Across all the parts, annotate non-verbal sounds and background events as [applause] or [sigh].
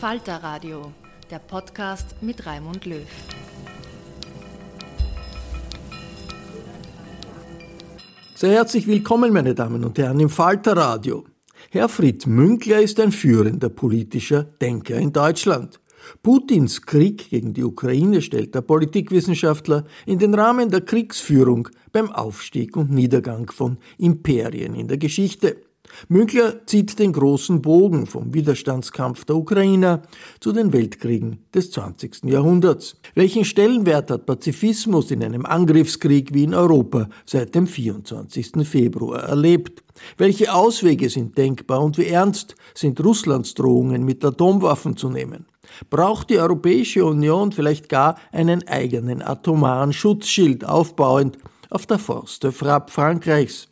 Falter Radio, der Podcast mit Raimund Löw. Sehr herzlich willkommen, meine Damen und Herren, im Falter Radio. Herfried Münkler ist ein führender politischer Denker in Deutschland. Putins Krieg gegen die Ukraine stellt der Politikwissenschaftler in den Rahmen der Kriegsführung beim Aufstieg und Niedergang von Imperien in der Geschichte. Münkler zieht den großen Bogen vom Widerstandskampf der Ukrainer zu den Weltkriegen des 20. Jahrhunderts. Welchen Stellenwert hat Pazifismus in einem Angriffskrieg wie in Europa seit dem 24. Februar erlebt? Welche Auswege sind denkbar und wie ernst sind Russlands Drohungen mit Atomwaffen zu nehmen? Braucht die Europäische Union vielleicht gar einen eigenen atomaren Schutzschild aufbauend auf der Forste Frapp Frankreichs?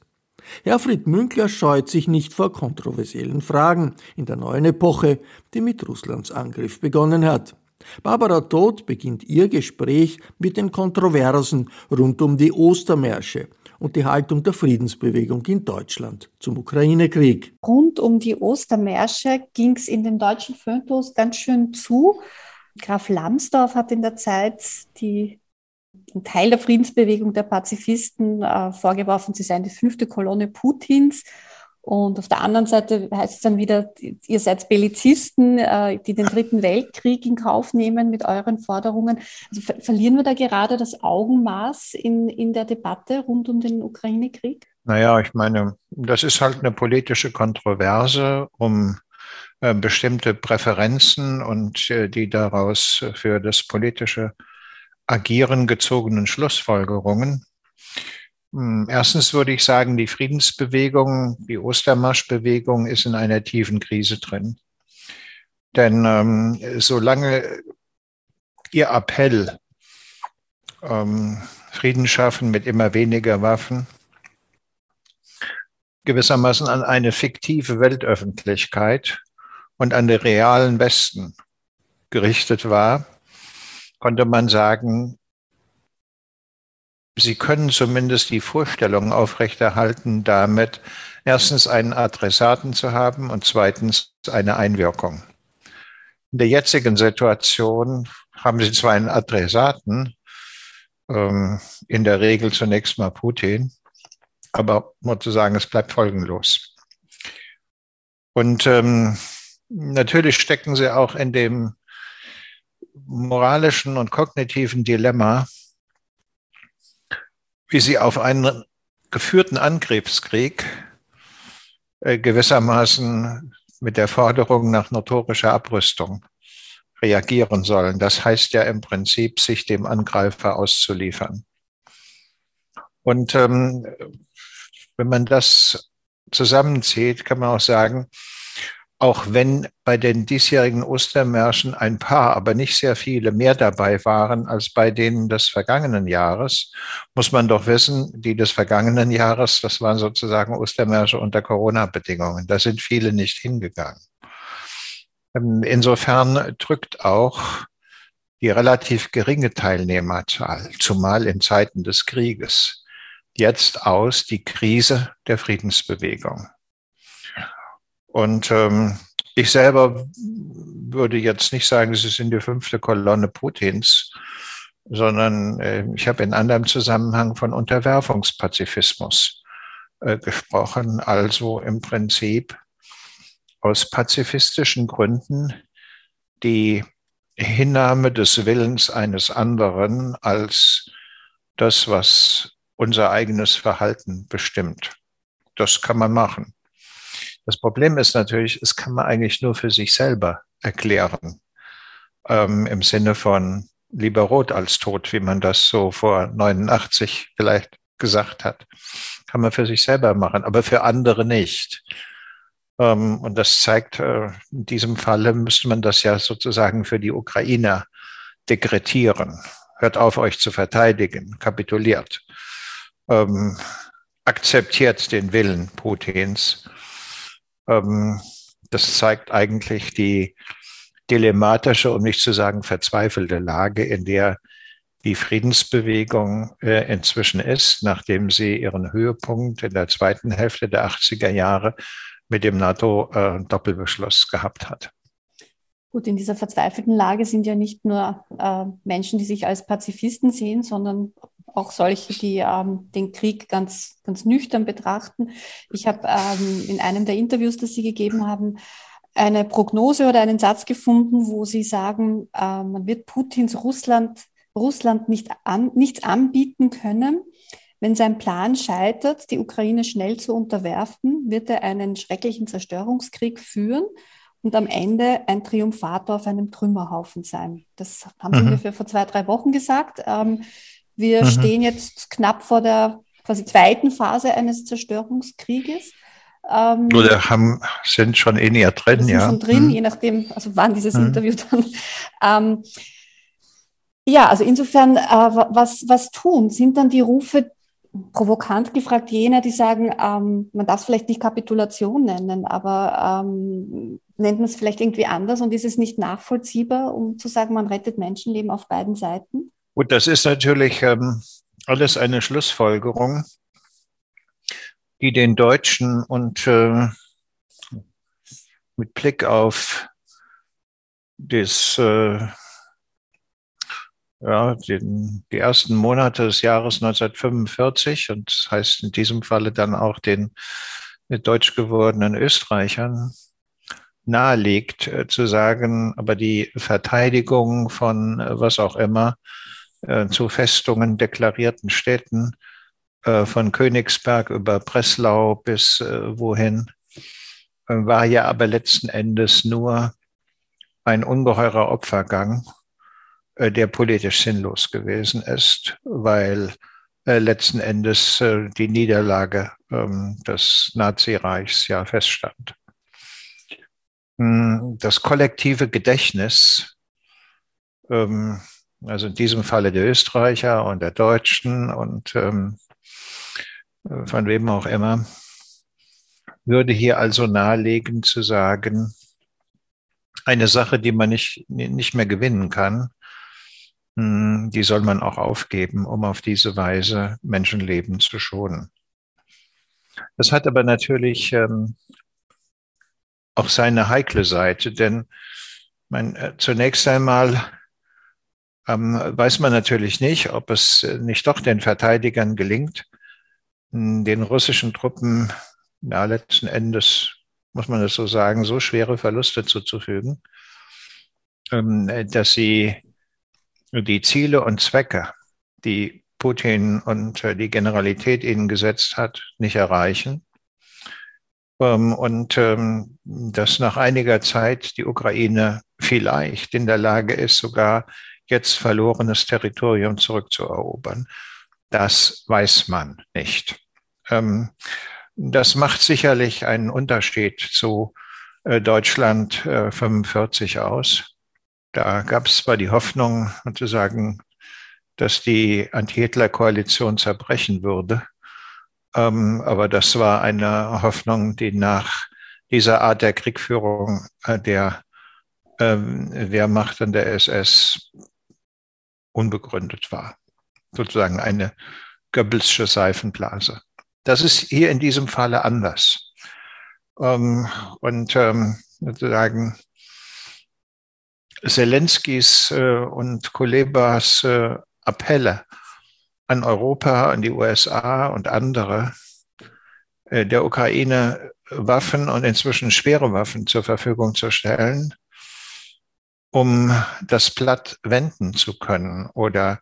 Herfried Münkler scheut sich nicht vor kontroversiellen Fragen in der neuen Epoche, die mit Russlands Angriff begonnen hat. Barbara Todt beginnt ihr Gespräch mit den Kontroversen rund um die Ostermärsche und die Haltung der Friedensbewegung in Deutschland zum Ukraine-Krieg. Rund um die Ostermärsche ging es in den deutschen Föhntos ganz schön zu. Graf Lambsdorff hat in der Zeit die ein Teil der Friedensbewegung der Pazifisten äh, vorgeworfen, sie seien die fünfte Kolonne Putins. Und auf der anderen Seite heißt es dann wieder, ihr seid Bellizisten, äh, die den Dritten Weltkrieg in Kauf nehmen mit euren Forderungen. Also ver verlieren wir da gerade das Augenmaß in, in der Debatte rund um den Ukraine-Krieg? Naja, ich meine, das ist halt eine politische Kontroverse um äh, bestimmte Präferenzen und äh, die daraus für das politische Agieren gezogenen Schlussfolgerungen. Hm, erstens würde ich sagen, die Friedensbewegung, die Ostermarschbewegung ist in einer tiefen Krise drin. Denn ähm, solange ihr Appell, ähm, Frieden schaffen mit immer weniger Waffen, gewissermaßen an eine fiktive Weltöffentlichkeit und an den realen Westen gerichtet war, konnte man sagen, Sie können zumindest die Vorstellung aufrechterhalten, damit erstens einen Adressaten zu haben und zweitens eine Einwirkung. In der jetzigen Situation haben Sie zwar einen Adressaten, ähm, in der Regel zunächst mal Putin, aber muss zu sagen, es bleibt folgenlos. Und ähm, natürlich stecken Sie auch in dem moralischen und kognitiven Dilemma, wie sie auf einen geführten Angriffskrieg äh, gewissermaßen mit der Forderung nach notorischer Abrüstung reagieren sollen. Das heißt ja im Prinzip, sich dem Angreifer auszuliefern. Und ähm, wenn man das zusammenzieht, kann man auch sagen, auch wenn bei den diesjährigen Ostermärschen ein paar, aber nicht sehr viele mehr dabei waren als bei denen des vergangenen Jahres, muss man doch wissen, die des vergangenen Jahres, das waren sozusagen Ostermärsche unter Corona-Bedingungen. Da sind viele nicht hingegangen. Ähm, insofern drückt auch die relativ geringe Teilnehmerzahl, zumal in Zeiten des Krieges, jetzt aus die Krise der Friedensbewegung. Und ähm, ich selber würde jetzt nicht sagen, Sie sind die fünfte Kolonne Putins, sondern äh, ich habe in anderem Zusammenhang von Unterwerfungspazifismus äh, gesprochen, also im Prinzip aus pazifistischen Gründen die Hinnahme des Willens eines anderen als das, was unser eigenes Verhalten bestimmt. Das kann man machen. Das Problem ist natürlich, es kann man eigentlich nur für sich selber erklären. Ähm, Im Sinne von lieber rot als tot, wie man das so vor 89 vielleicht gesagt hat. Kann man für sich selber machen, aber für andere nicht. Ähm, und das zeigt, äh, in diesem Falle müsste man das ja sozusagen für die Ukrainer dekretieren. Hört auf, euch zu verteidigen, kapituliert. Ähm, akzeptiert den Willen Putins ähm, das zeigt eigentlich die dilemmatische, um nicht zu sagen verzweifelte Lage, in der die Friedensbewegung äh, inzwischen ist, nachdem sie ihren Höhepunkt in der zweiten Hälfte der 80er Jahre mit dem NATO-Doppelbeschluss äh, gehabt hat. Gut, in dieser verzweifelten Lage sind ja nicht nur äh, Menschen, die sich als Pazifisten sehen, sondern auch solche, die ähm, den Krieg ganz, ganz nüchtern betrachten. Ich habe ähm, in einem der Interviews, das Sie gegeben haben, eine Prognose oder einen Satz gefunden, wo Sie sagen, äh, man wird Putins Russland, Russland nicht an, nichts anbieten können. Wenn sein Plan scheitert, die Ukraine schnell zu unterwerfen, wird er einen schrecklichen Zerstörungskrieg führen und am Ende ein Triumphator auf einem Trümmerhaufen sein. Das haben Sie mhm. ungefähr vor zwei, drei Wochen gesagt. Ähm, wir mhm. stehen jetzt knapp vor der quasi zweiten Phase eines Zerstörungskrieges. Ähm, Oder haben, sind schon in ihr drin, sind ja. schon drin, mhm. je nachdem, also wann dieses mhm. Interview dann. Ähm, ja, also insofern, äh, was, was tun? Sind dann die Rufe provokant gefragt jener, die sagen, ähm, man darf es vielleicht nicht Kapitulation nennen, aber ähm, nennt man es vielleicht irgendwie anders und ist es nicht nachvollziehbar, um zu sagen, man rettet Menschenleben auf beiden Seiten? Gut, das ist natürlich ähm, alles eine Schlussfolgerung, die den Deutschen und äh, mit Blick auf das, äh, ja, den, die ersten Monate des Jahres 1945 und das heißt in diesem Falle dann auch den deutsch gewordenen Österreichern nahelegt, äh, zu sagen, aber die Verteidigung von äh, was auch immer äh, zu Festungen deklarierten Städten, äh, von Königsberg über Breslau bis äh, wohin, war ja aber letzten Endes nur ein ungeheurer Opfergang, der politisch sinnlos gewesen ist, weil letzten Endes die Niederlage ähm, des Nazireichs ja feststand. Hm, das kollektive Gedächtnis ähm, also in diesem Falle der Österreicher und der Deutschen und ähm, von wem auch immer, würde hier also nahelegen zu sagen, eine Sache, die man nicht, nicht mehr gewinnen kann, hm, die soll man auch aufgeben, um auf diese Weise Menschenleben zu schonen. Das hat aber natürlich ähm, auch seine heikle Seite, denn mein, äh, zunächst einmal ähm, weiß man natürlich nicht, ob es äh, nicht doch den Verteidigern gelingt, den russischen Truppen ja, letzten Endes, muss man das so sagen, so schwere Verluste zuzufügen, ähm, dass sie die Ziele und Zwecke, die Putin und die Generalität ihnen gesetzt hat, nicht erreichen. Ähm, und ähm, dass nach einiger Zeit die Ukraine vielleicht in der Lage ist, sogar jetzt verlorenes Territorium zurückzuerobern. Das weiß man nicht. Ähm, das macht sicherlich einen Unterschied zu äh, Deutschland 45 äh, aus. Da gab es zwar die Hoffnung, sozusagen, dass die Anti-Hitler-Koalition zerbrechen würde, ähm, aber das war eine Hoffnung, die nach dieser Art der Kriegführung äh, der ähm, Wehrmacht und der SS unbegründet war. Sozusagen eine Goebbelsche Seifenblase. Das ist hier in diesem Falle anders. Ähm, und ähm, sozusagen Zelenskis äh, und Kulebas äh, Appelle an Europa, an die USA und andere, äh, der Ukraine Waffen und inzwischen schwere Waffen zur Verfügung zu stellen, um das Blatt wenden zu können oder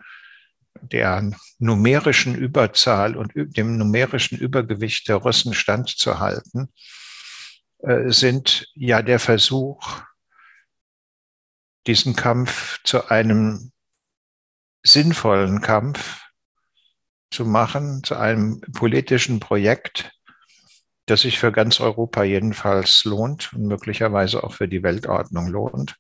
der numerischen Überzahl und dem numerischen Übergewicht der Russen standzuhalten, äh, sind ja der Versuch, diesen Kampf zu einem sinnvollen Kampf zu machen, zu einem politischen Projekt, das sich für ganz Europa jedenfalls lohnt und möglicherweise auch für die Weltordnung lohnt.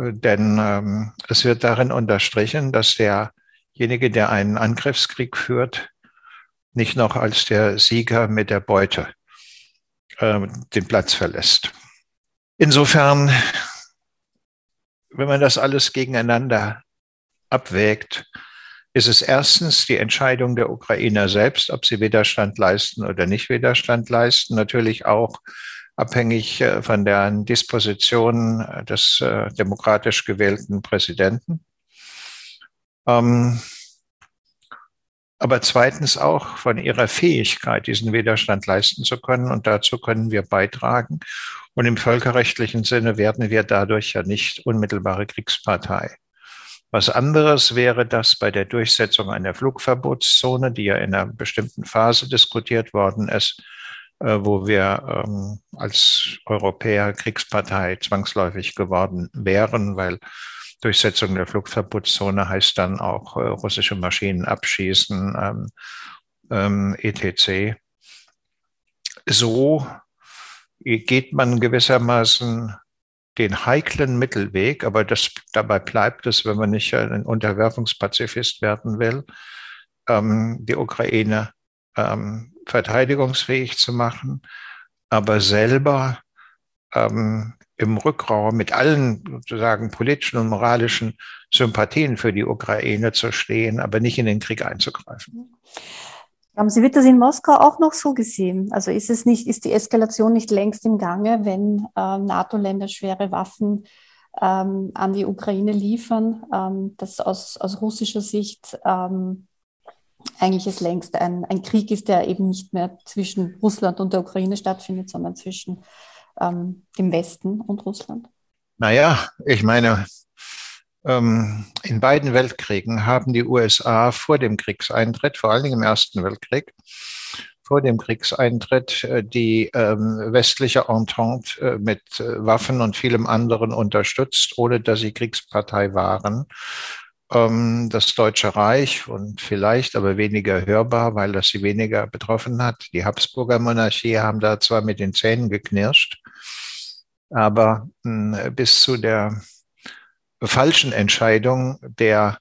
Denn ähm, es wird darin unterstrichen, dass derjenige, der einen Angriffskrieg führt, nicht noch als der Sieger mit der Beute äh, den Platz verlässt. Insofern, wenn man das alles gegeneinander abwägt, ist es erstens die Entscheidung der Ukrainer selbst, ob sie Widerstand leisten oder nicht Widerstand leisten. Natürlich auch abhängig äh, von der Disposition des äh, demokratisch gewählten Präsidenten. Ähm, aber zweitens auch von ihrer Fähigkeit, diesen Widerstand leisten zu können. Und dazu können wir beitragen. Und im völkerrechtlichen Sinne werden wir dadurch ja nicht unmittelbare Kriegspartei. Was anderes wäre das bei der Durchsetzung einer Flugverbotszone, die ja in einer bestimmten Phase diskutiert worden ist, äh, wo wir ähm, als Europäer Kriegspartei zwangsläufig geworden wären, weil Durchsetzung der Flugverbotszone heißt dann auch äh, russische Maschinen abschießen, ähm, ähm, etc. So geht man gewissermaßen den heiklen Mittelweg, aber das, dabei bleibt es, wenn man nicht ein Unterwerfungspazifist werden will, ähm, die Ukraine ähm, verteidigungsfähig zu machen, aber selber ähm, im Rückraum mit allen sozusagen politischen und moralischen Sympathien für die Ukraine zu stehen, aber nicht in den Krieg einzugreifen. Haben Sie wird das in Moskau auch noch so gesehen? Also ist es nicht, ist die Eskalation nicht längst im Gange, wenn äh, NATO-Länder schwere Waffen ähm, an die Ukraine liefern, ähm, das aus, aus russischer Sicht ähm, eigentlich es längst ein, ein Krieg ist, der eben nicht mehr zwischen Russland und der Ukraine stattfindet, sondern zwischen ähm, dem Westen und Russland? Naja, ich meine, ähm, in beiden Weltkriegen haben die USA vor dem Kriegseintritt, vor allen Dingen im Ersten Weltkrieg, vor dem Kriegseintritt äh, die ähm, westliche Entente äh, mit äh, Waffen und vielem anderen unterstützt, ohne dass sie Kriegspartei waren. Ähm, das Deutsche Reich und vielleicht aber weniger hörbar, weil das sie weniger betroffen hat. Die Habsburger Monarchie haben da zwar mit den Zähnen geknirscht, aber hm, bis zu der falschen Entscheidung der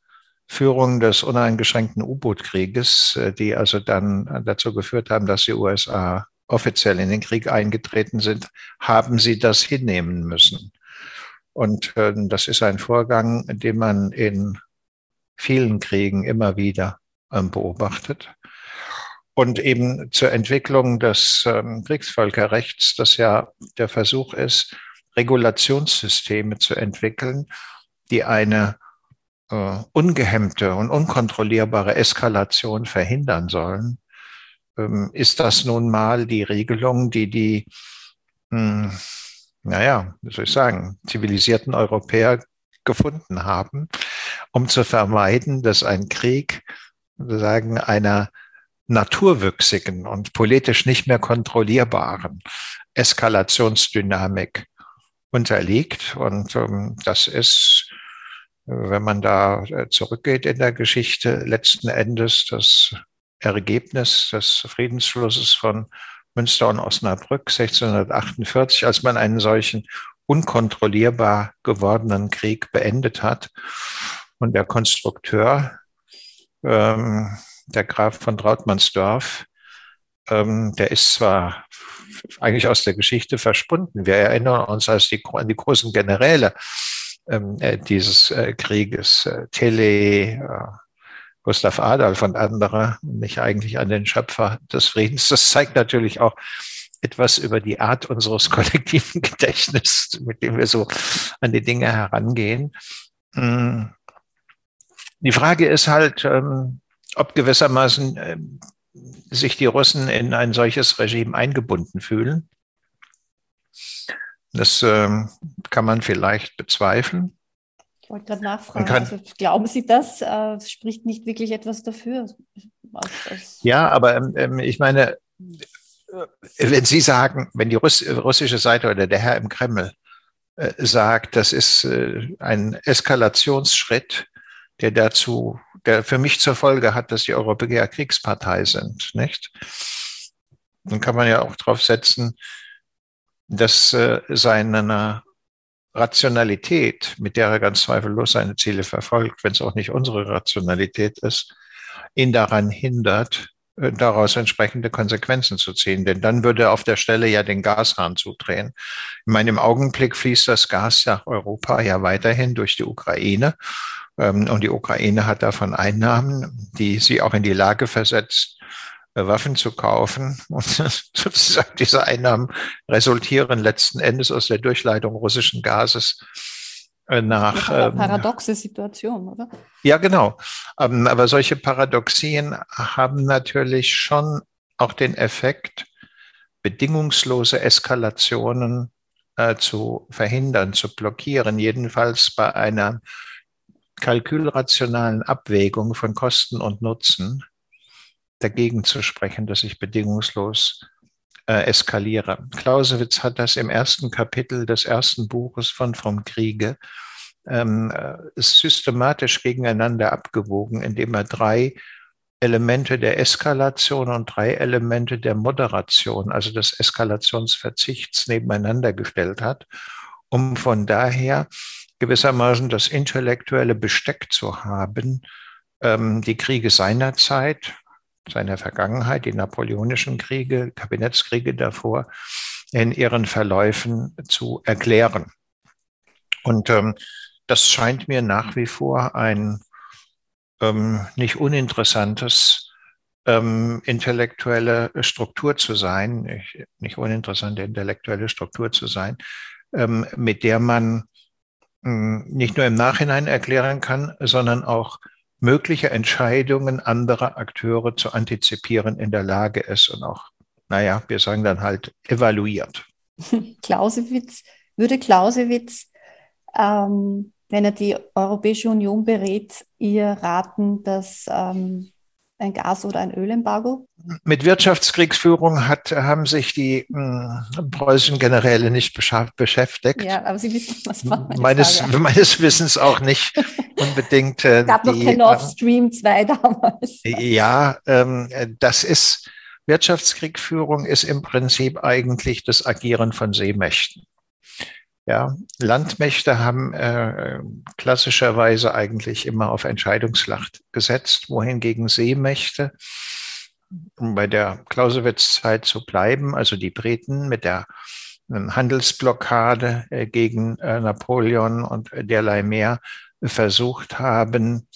Führung des uneingeschränkten U-Boot-Krieges, äh, die also dann dazu geführt haben, dass die USA offiziell in den Krieg eingetreten sind, haben sie das hinnehmen müssen. Und äh, das ist ein Vorgang, den man in vielen Kriegen immer wieder ähm, beobachtet. Und eben zur Entwicklung des ähm, Kriegsvölkerrechts, das ja der Versuch ist, Regulationssysteme zu entwickeln, die eine äh, ungehemmte und unkontrollierbare Eskalation verhindern sollen, ähm, ist das nun mal die Regelung, die die, mh, hm, naja, wie soll ich sagen, zivilisierten Europäer gefunden haben, um zu vermeiden, dass ein Krieg sagen, einer naturwüchsigen und politisch nicht mehr kontrollierbaren Eskalationsdynamik unterliegt. Und ähm, das ist, wenn man da äh, zurückgeht in der Geschichte, letzten Endes das Ergebnis des Friedensschlusses von Münster und Osnabrück 1648, als man einen solchen unkontrollierbar gewordenen Krieg beendet hat. Und der Konstrukteur, ähm, der Graf von Trautmannsdorf, ähm, der ist zwar eigentlich aus der Geschichte verschwunden. Wir erinnern uns als die, an die großen Generäle ähm, äh, dieses äh, Krieges, äh, Tele, äh, Gustav Adolf und andere, nicht eigentlich an den Schöpfer des Friedens. Das zeigt natürlich auch etwas über die Art unseres [laughs] kollektiven Gedächtnisses, mit dem wir so an die Dinge herangehen. Hm. Die Frage ist halt, ähm, ob gewissermaßen ähm, sich die Russen in ein solches Regime eingebunden fühlen. Das ähm, kann man vielleicht bezweifeln. Ich wollte gerade nachfragen, kann, also, glauben Sie das? Äh, spricht nicht wirklich etwas dafür? Ja, aber ähm, ich meine, äh, wenn Sie sagen, wenn die Russ russische Seite oder der Herr im Kreml äh, sagt, das ist äh, ein Eskalationsschritt, der dazu, der für mich zur Folge hat, dass die Europäer Kriegspartei sind, nicht? Dann kann man ja auch drauf setzen, dass äh, seine Rationalität, mit der er ganz zweifellos seine Ziele verfolgt, wenn es auch nicht unsere Rationalität ist, ihn daran hindert, äh, daraus entsprechende Konsequenzen zu ziehen. Denn dann würde er auf der Stelle ja den Gashahn zudrehen. Ich meine, im Augenblick fließt das Gas nach Europa ja weiterhin durch die Ukraine. Ähm, und die Ukraine hat davon Einnahmen, die sie auch in die Lage versetzt, äh, Waffen zu kaufen. [laughs] Und sozusagen diese Einnahmen resultieren letzten Endes aus der Durchleitung russischen Gases äh, nach. Eine ähm, paradoxe Situation, oder? Ja, genau. Ähm, aber solche Paradoxien haben natürlich schon auch den Effekt, bedingungslose Eskalationen äh, zu verhindern, zu blockieren, jedenfalls bei einer kalkülrationalen Abwägung von Kosten und Nutzen dagegen zu sprechen, dass ich bedingungslos äh, eskaliere. Clausewitz hat das im ersten Kapitel des ersten Buches von Vom Kriege ähm, äh, systematisch gegeneinander abgewogen, indem er drei Elemente der Eskalation und drei Elemente der Moderation, also des Eskalationsverzichts nebeneinander gestellt hat, um von daher gewissermaßen das intellektuelle Besteck zu haben, ähm, die Kriege seiner Zeit, seiner Vergangenheit, die napoleonischen Kriege, Kabinettskriege davor, in ihren Verläufen zu erklären. Und ähm, das scheint mir nach wie vor ein ähm, nicht uninteressantes ähm, intellektuelle Struktur zu sein, nicht, nicht uninteressante intellektuelle Struktur zu sein, ähm, mit der man nicht nur im Nachhinein erklären kann, sondern auch mögliche Entscheidungen anderer Akteure zu antizipieren in der Lage ist und auch, naja, wir sagen dann halt, evaluiert. [laughs] Clausewitz, würde Clausewitz, ähm, wenn er die Europäische Union berät, ihr raten, dass ähm, ein Gas- oder ein Ölembargo? Mit Wirtschaftskriegsführung hat, haben sich die mh, hm, preußischen Generäle nicht beschäftigt. Ja, aber Sie wissen, was man meines, [laughs] meines Wissens auch nicht [laughs] unbedingt. Äh, es gab die, noch kein Nord Stream 2 damals. Ja, ähm, das ist, Wirtschaftskriegführung ist im Prinzip eigentlich das Agieren von Seemächten. Ja, Landmächte haben äh, klassischerweise eigentlich immer auf Entscheidungsschlacht gesetzt, wohingegen Seemächte, um bei der Clausewitz-Zeit zu bleiben, also die Briten mit der äh, Handelsblockade äh, gegen äh, Napoleon und derlei mehr versucht haben,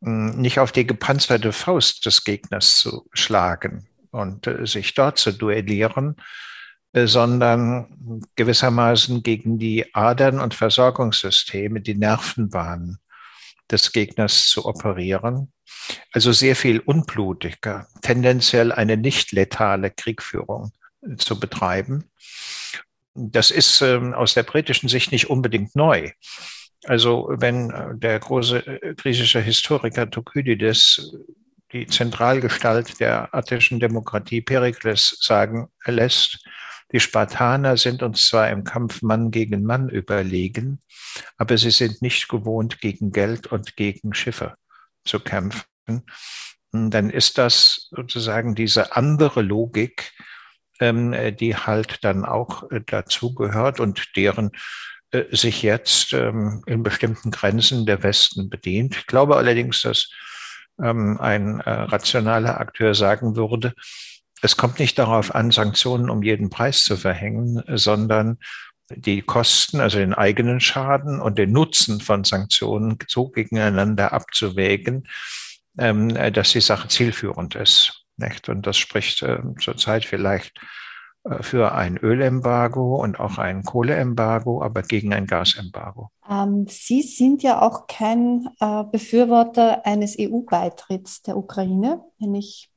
nicht auf die gepanzerte Faust des Gegners zu schlagen und äh, sich dort zu duellieren, sondern gewissermaßen gegen die Adern und Versorgungssysteme, die Nervenbahnen des Gegners zu operieren. Also sehr viel unblutiger, tendenziell eine nicht letale Kriegführung zu betreiben. Das ist ähm, aus der britischen Sicht nicht unbedingt neu. Also wenn äh, der große äh, griechische Historiker Thukydides die Zentralgestalt der attischen Demokratie Perikles sagen lässt, die Spartaner sind uns zwar im Kampf Mann gegen Mann überlegen, aber sie sind nicht gewohnt, gegen Geld und gegen Schiffe zu kämpfen. Dann ist das sozusagen diese andere Logik, ähm, die halt dann auch äh, dazugehört und deren äh, sich jetzt ähm, in bestimmten Grenzen der Westen bedient. Ich glaube allerdings, dass ähm, ein äh, rationaler Akteur sagen würde, es kommt nicht darauf an, Sanktionen um jeden Preis zu verhängen, sondern die Kosten, also den eigenen Schaden und den Nutzen von Sanktionen so gegeneinander abzuwägen, ähm, dass die Sache zielführend ist. Und das spricht äh, zurzeit vielleicht äh, für ein Ölembargo und auch ein Kohleembargo, aber gegen ein Gasembargo. Ähm, Sie sind ja auch kein äh, Befürworter eines EU-Beitritts der Ukraine, wenn ich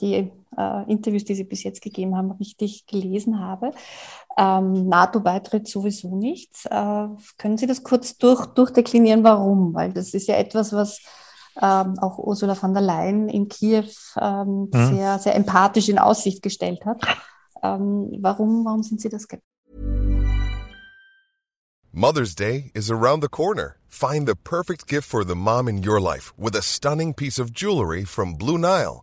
die äh, Interviews, die Sie bis jetzt gegeben haben, richtig gelesen habe. Ähm, NATO-Beitritt sowieso nicht. Äh, können Sie das kurz durch, durchdeklinieren, warum? Weil das ist ja etwas, was ähm, auch Ursula von der Leyen in Kiew ähm, hm. sehr, sehr empathisch in Aussicht gestellt hat. Ähm, warum, warum sind Sie das skeptisch? Mother's Day is around the corner. Find the perfect gift for the mom in your life with a stunning piece of jewelry from Blue Nile.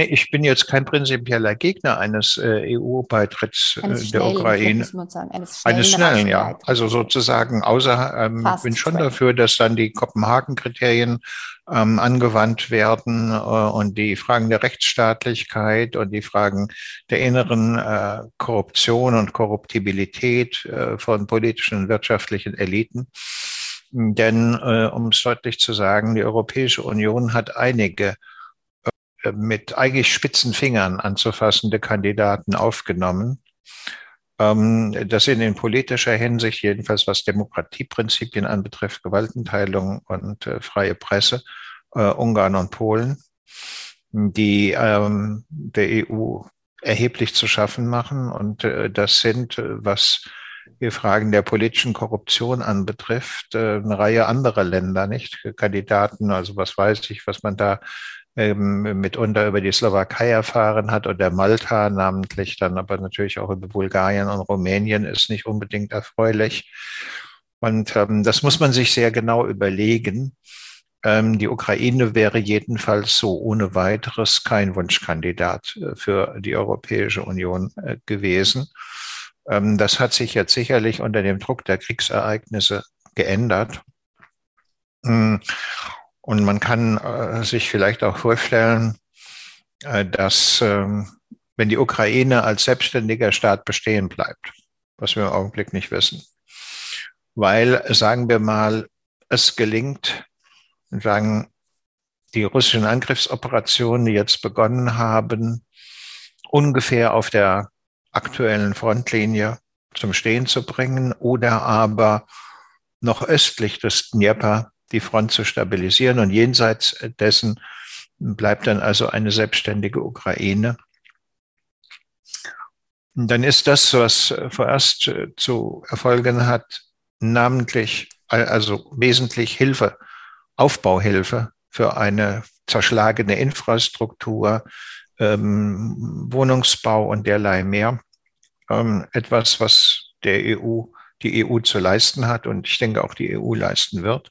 Nee, ich bin jetzt kein prinzipieller Gegner eines äh, EU-Beitritts äh, der Ukraine. Sagen, eines schnellen, eines schnellen ja. Also sozusagen, außer, ähm, bin schon dafür, dass dann die Kopenhagen-Kriterien ähm, angewandt werden äh, und die Fragen der Rechtsstaatlichkeit und die Fragen der inneren äh, Korruption und Korruptibilität äh, von politischen und wirtschaftlichen Eliten. Denn, äh, um es deutlich zu sagen, die Europäische Union hat einige mit eigentlich spitzen Fingern anzufassende Kandidaten aufgenommen. Ähm, das sind in politischer Hinsicht, jedenfalls was Demokratieprinzipien anbetrifft, Gewaltenteilung und äh, freie Presse, äh, Ungarn und Polen, die ähm, der EU erheblich zu schaffen machen. Und das sind, was die Fragen der politischen Korruption anbetrifft, eine Reihe anderer Länder, nicht? Kandidaten, also was weiß ich, was man da ähm, mitunter über die Slowakei erfahren hat oder Malta namentlich, dann aber natürlich auch über Bulgarien und Rumänien ist nicht unbedingt erfreulich. Und ähm, das muss man sich sehr genau überlegen. Ähm, die Ukraine wäre jedenfalls so ohne weiteres kein Wunschkandidat äh, für die Europäische Union äh, gewesen. Ähm, das hat sich jetzt sicherlich unter dem Druck der Kriegsereignisse geändert. Und man kann äh, sich vielleicht auch vorstellen, äh, dass ähm, wenn die Ukraine als selbstständiger Staat bestehen bleibt, was wir im Augenblick nicht wissen, weil, sagen wir mal, es gelingt, sagen, die russischen Angriffsoperationen, die jetzt begonnen haben, ungefähr auf der aktuellen Frontlinie zum Stehen zu bringen oder aber noch östlich des Dnieper die Front zu stabilisieren. Und jenseits dessen bleibt dann also eine selbstständige Ukraine. Und dann ist das, was vorerst zu erfolgen hat, namentlich, also wesentlich Hilfe, Aufbauhilfe für eine zerschlagene Infrastruktur, ähm, Wohnungsbau und derlei mehr. Ähm, etwas, was der EU, die EU zu leisten hat und ich denke auch die EU leisten wird.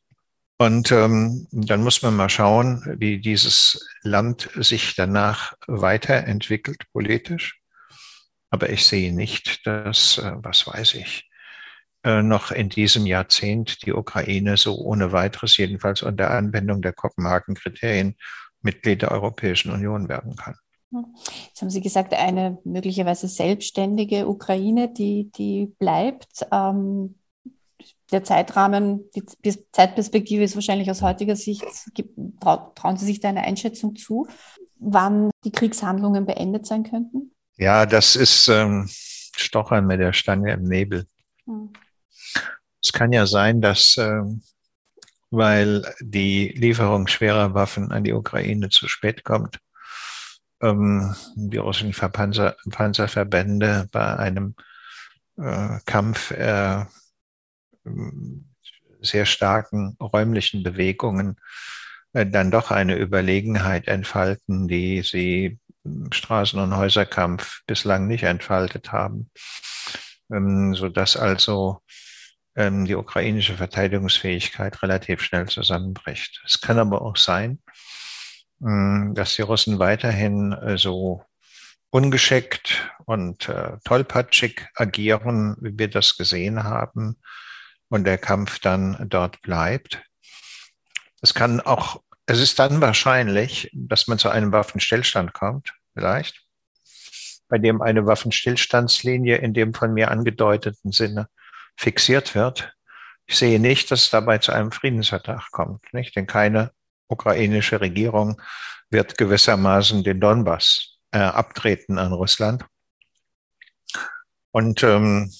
Und ähm, dann muss man mal schauen, wie dieses Land sich danach weiterentwickelt politisch. Aber ich sehe nicht, dass, äh, was weiß ich, äh, noch in diesem Jahrzehnt die Ukraine so ohne weiteres, jedenfalls unter Anwendung der Kopenhagen-Kriterien, Mitglied der Europäischen Union werden kann. Jetzt haben Sie gesagt, eine möglicherweise selbstständige Ukraine, die, die bleibt. Ähm, der Zeitrahmen, die Zeitperspektive ist wahrscheinlich aus heutiger Sicht, trauen Sie sich da eine Einschätzung zu, wann die Kriegshandlungen beendet sein könnten? Ja, das ist, ähm, Stochern mit der Stange im Nebel. Mhm. Es kann ja sein, dass, äh, weil die Lieferung schwerer Waffen an die Ukraine zu spät kommt, ähm, die russischen Panzer, Panzerverbände bei einem äh, Kampf äh, sehr starken räumlichen Bewegungen äh, dann doch eine Überlegenheit entfalten, die sie im Straßen- und Häuserkampf bislang nicht entfaltet haben, ähm, so dass also ähm, die ukrainische Verteidigungsfähigkeit relativ schnell zusammenbricht. Es kann aber auch sein, ähm, dass die Russen weiterhin äh, so ungeschickt und äh, tollpatschig agieren, wie wir das gesehen haben, und der Kampf dann dort bleibt. Es kann auch, es ist dann wahrscheinlich, dass man zu einem Waffenstillstand kommt, vielleicht, bei dem eine Waffenstillstandslinie in dem von mir angedeuteten Sinne fixiert wird. Ich sehe nicht, dass es dabei zu einem Friedensvertrag kommt, nicht? Denn keine ukrainische Regierung wird gewissermaßen den Donbass äh, abtreten an Russland. Und ähm,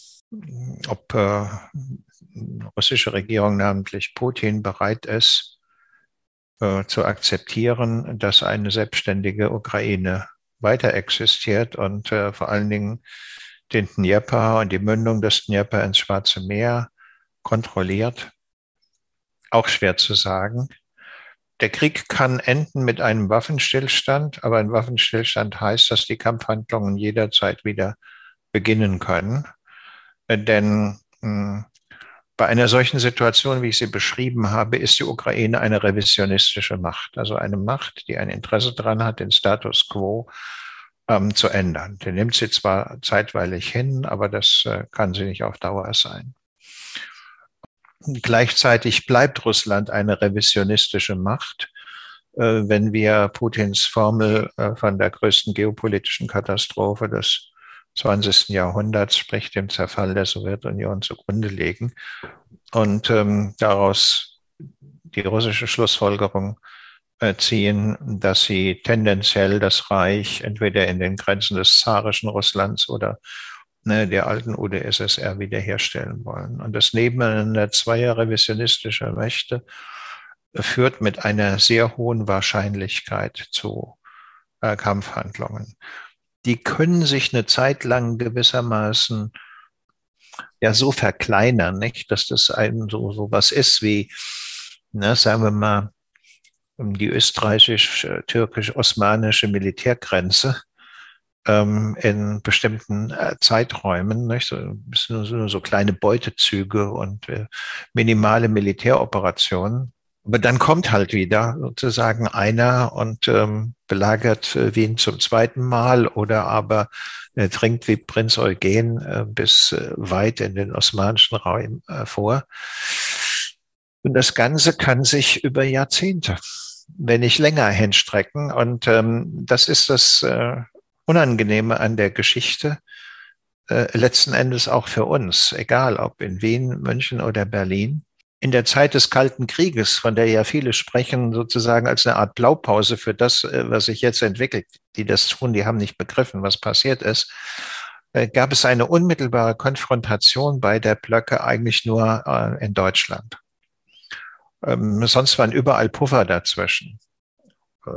ob äh, russische Regierung, namentlich Putin, bereit ist, äh, zu akzeptieren, dass eine selbstständige Ukraine weiter existiert und äh, vor allen Dingen den Dnieper und die Mündung des Dnieper ins Schwarze Meer kontrolliert. Auch schwer zu sagen. Der Krieg kann enden mit einem Waffenstillstand, aber ein Waffenstillstand heißt, dass die Kampfhandlungen jederzeit wieder beginnen können. Denn mh, hm, bei einer solchen Situation, wie ich sie beschrieben habe, ist die Ukraine eine revisionistische Macht, also eine Macht, die ein Interesse daran hat, den Status quo ähm, zu ändern. Den nimmt sie zwar zeitweilig hin, aber das äh, kann sie nicht auf Dauer sein. Gleichzeitig bleibt Russland eine revisionistische Macht, äh, wenn wir Putins Formel äh, von der größten geopolitischen Katastrophe des 20. Jahrhunderts, sprich dem Zerfall der Sowjetunion, zugrunde legen und ähm, daraus die russische Schlussfolgerung äh, ziehen, dass sie tendenziell das Reich entweder in den Grenzen des zarischen Russlands oder ne, der alten UdSSR wiederherstellen wollen. Und das Nebeneinander zweier revisionistischer Mächte führt mit einer sehr hohen Wahrscheinlichkeit zu äh, Kampfhandlungen die können sich eine Zeit lang gewissermaßen ja so verkleinern, nicht, dass das ein so, so was ist wie, na, sagen wir mal, die österreichisch-türkisch-osmanische Militärgrenze ähm, in bestimmten äh, Zeiträumen, nicht? So, nur, so, so kleine Beutezüge und äh, minimale Militäroperationen. Aber dann kommt halt wieder sozusagen einer und ähm, belagert äh, Wien zum zweiten Mal oder aber äh, dringt wie Prinz Eugen äh, bis äh, weit in den osmanischen Raum äh, vor. Und das Ganze kann sich über Jahrzehnte, wenn nicht länger hinstrecken. Und ähm, das ist das äh, Unangenehme an der Geschichte. letzten Endes auch für uns, egal ob in Wien, München oder Berlin in der Zeit des Kalten Krieges, von der ja viele sprechen, sozusagen als eine Art Blaupause für das, äh, was sich jetzt entwickelt. Die das tun, die haben nicht begriffen, was passiert ist. Äh, gab es eine unmittelbare Konfrontation bei der Blöcke eigentlich nur äh, in Deutschland. Ähm, sonst waren überall Puffer dazwischen.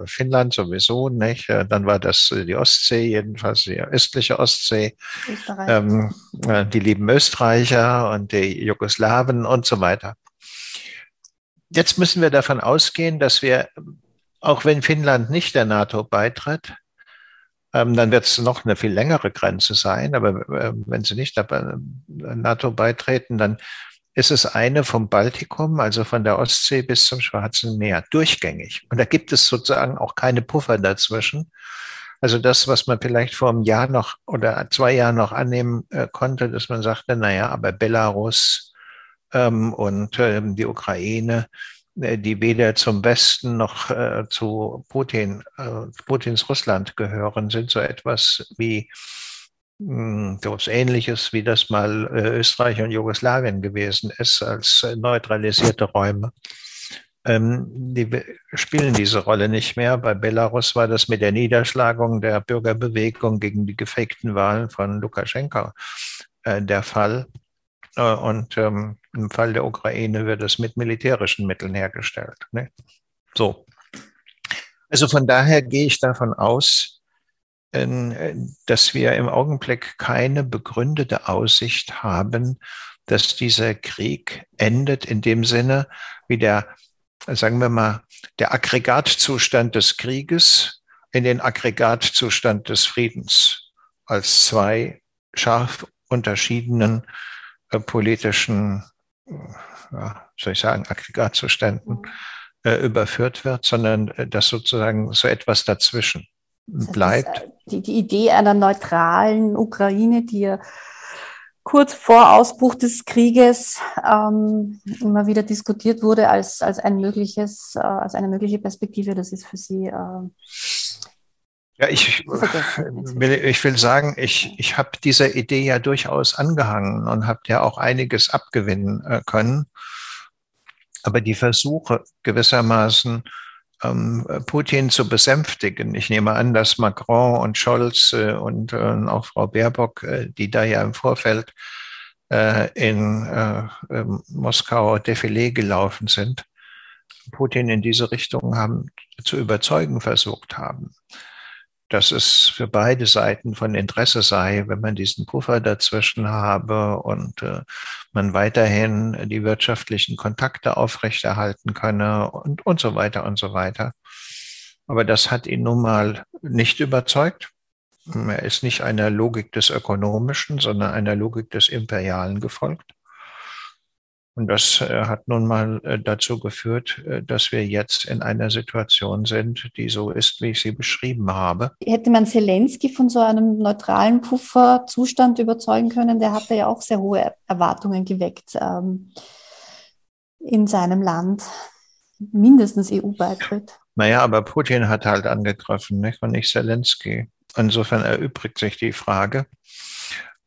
Finnland sowieso nicht. Dann war das die Ostsee, jedenfalls die östliche Ostsee. Ähm, die lieben Österreicher und die Jugoslawen und so weiter. Jetzt müssen wir davon ausgehen, dass wir, auch wenn Finnland nicht der NATO beitritt, ähm, dann wird es noch eine viel längere Grenze sein. Aber äh, wenn sie nicht der äh, NATO beitreten, dann ist es eine vom Baltikum, also von der Ostsee bis zum Schwarzen Meer, durchgängig. Und da gibt es sozusagen auch keine Puffer dazwischen. Also das, was man vielleicht vor einem Jahr noch oder zwei Jahren noch annehmen äh, konnte, dass man sagte, naja, aber Belarus, und ähm, die Ukraine, äh, die weder zum Westen noch äh, zu Putin, äh, Putins Russland gehören, sind so etwas wie hm, so etwas Ähnliches, wie das mal Österreich und Jugoslawien gewesen ist, als neutralisierte Räume. ähm, die spielen diese Rolle nicht mehr. Bei Belarus war das mit der Niederschlagung der Bürgerbewegung gegen die gefakten Wahlen von Lukaschenko äh, der Fall. Äh, und ähm, im Fall der Ukraine wird es mit militärischen Mitteln hergestellt. Ne? So. Also von daher gehe ich davon aus, äh, dass wir im Augenblick keine begründete Aussicht haben, dass dieser Krieg endet in dem Sinne, wie der, sagen wir mal, der Aggregatzustand des Krieges in den Aggregatzustand des Friedens als zwei scharf unterschiedenen politischen, äh, ja, soll ich sagen, Aggregatzuständen äh, überführt wird, sondern äh, dass sozusagen so etwas dazwischen bleibt. Äh, die, die Idee einer neutralen Ukraine, die ja kurz vor Ausbruch des Krieges ähm, immer wieder diskutiert wurde als, als ein mögliches, äh, als eine mögliche Perspektive, das ist für Sie äh, ja, ich will, ich will sagen, ich, ich habe dieser Idee ja durchaus angehangen und habe ja auch einiges abgewinnen äh, können. Aber die Versuche gewissermaßen ähm, Putin zu besänftigen. Ich nehme an, dass Macron und Scholz äh, und äh, auch Frau Baerbock, äh, die da ja im Vorfeld äh, in äh, Moskau Defilé gelaufen sind, Putin in diese Richtung haben zu überzeugen versucht haben dass es für beide Seiten von Interesse sei, wenn man diesen Puffer dazwischen habe und äh, man weiterhin die wirtschaftlichen Kontakte aufrechterhalten könne und, und so weiter und so weiter. Aber das hat ihn nun mal nicht überzeugt. Er ist nicht einer Logik des Ökonomischen, sondern einer Logik des Imperialen gefolgt. Und das äh, hat nun mal äh, dazu geführt, äh, dass wir jetzt in einer Situation sind, die so ist, wie ich sie beschrieben habe. Hätte man Zelensky von so einem neutralen Pufferzustand überzeugen können, der hatte ja auch sehr hohe Erwartungen geweckt ähm, in seinem Land, mindestens EU-Beitritt. Naja, aber Putin hat halt angegriffen, nicht? und nicht Zelensky. Insofern erübrigt sich die Frage,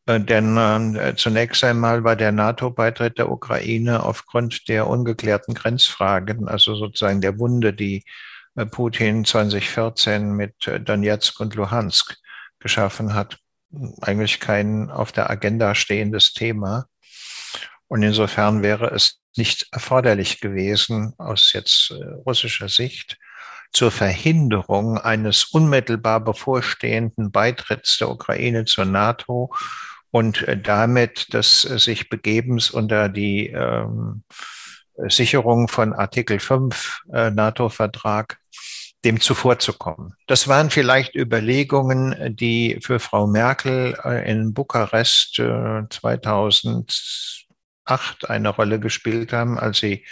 denn äh, zunächst einmal war der NATO-Beitritt der Ukraine aufgrund der ungeklärten Grenzfragen, also sozusagen der Wunde, die äh, Putin 2014 mit äh, Donetsk und Luhansk geschaffen hat, eigentlich kein auf der Agenda stehendes Thema. Und insofern wäre es nicht erforderlich gewesen, aus jetzt äh, russischer Sicht, zur Verhinderung eines unmittelbar bevorstehenden Beitritts der Ukraine zur NATO und äh, damit des äh, sich Begebens unter die ähm, Sicherung von Artikel 5 äh, NATO-Vertrag dem zuvorzukommen. Das waren vielleicht Überlegungen, die für Frau Merkel äh, in Bukarest äh, 2008 eine Rolle gespielt haben, als sie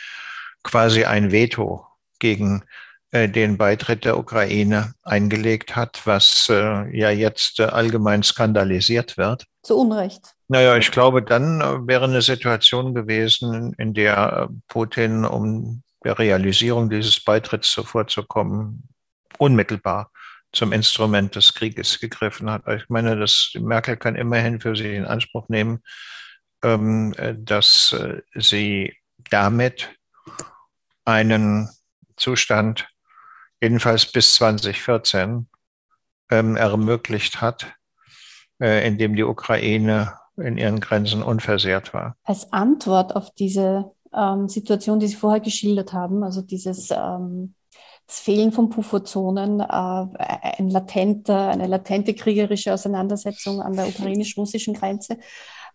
quasi ein Veto gegen den Beitritt der Ukraine eingelegt hat, was ja jetzt allgemein skandalisiert wird. Zu Unrecht. Naja, ich glaube, dann wäre eine Situation gewesen, in der Putin, um der Realisierung dieses Beitritts zuvorzukommen, unmittelbar zum Instrument des Krieges gegriffen hat. Ich meine, dass Merkel kann immerhin für sich in Anspruch nehmen, ähm, dass sie damit einen Zustand jedenfalls bis 2014 ähm, ermöglicht hat, äh, indem die Ukraine in ihren Grenzen unversehrt war. Als Antwort auf diese ähm, Situation, die Sie vorher geschildert haben, also dieses ähm, das Fehlen von Pufferzonen, äh, ein latenter, eine latente kriegerische Auseinandersetzung an der ukrainisch-russischen Grenze,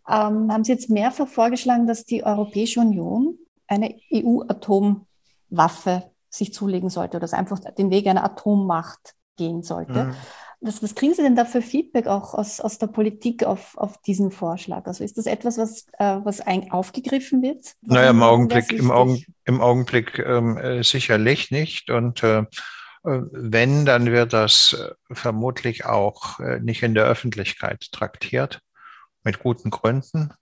ähm, haben Sie jetzt mehrfach vorgeschlagen, dass die Europäische Union eine EU-Atomwaffe sich zulegen sollte oder dass einfach den Weg einer Atommacht gehen sollte. Mhm. Was, was kriegen Sie denn da für Feedback auch aus, aus der Politik auf, auf diesen Vorschlag? Also ist das etwas, was, äh, was ein, aufgegriffen wird? Warum naja, im Augenblick, im, Augen, im Augenblick ähm, äh, sicherlich nicht. Und äh, äh, wenn, dann wird das äh, vermutlich auch äh, nicht in der Öffentlichkeit traktiert, mit guten Gründen.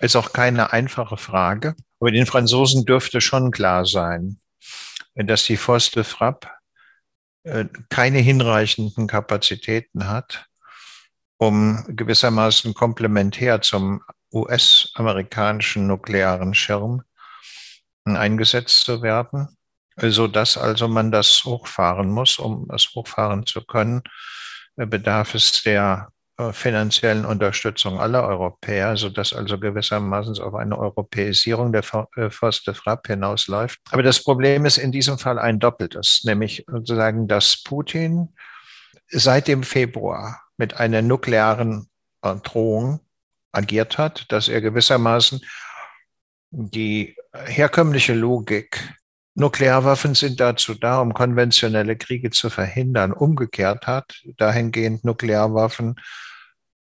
Ist auch keine einfache Frage. Aber den Franzosen dürfte schon klar sein, dass die Force de Frappe keine hinreichenden Kapazitäten hat, um gewissermaßen komplementär zum US-amerikanischen nuklearen Schirm eingesetzt zu werden. so dass also man das hochfahren muss. Um es hochfahren zu können, bedarf es der äh, finanziellen Unterstützung aller Europäer, sodass also gewissermaßen auf eine Europäisierung der äh, Forst de Frappe hinausläuft. Aber das Problem ist in diesem Fall ein doppeltes, nämlich sozusagen, dass Putin seit dem Februar mit einer nuklearen äh, Drohung agiert hat, dass er gewissermaßen die herkömmliche Logik Nuklearwaffen sind dazu da, um konventionelle Kriege zu verhindern. Umgekehrt hat dahingehend Nuklearwaffen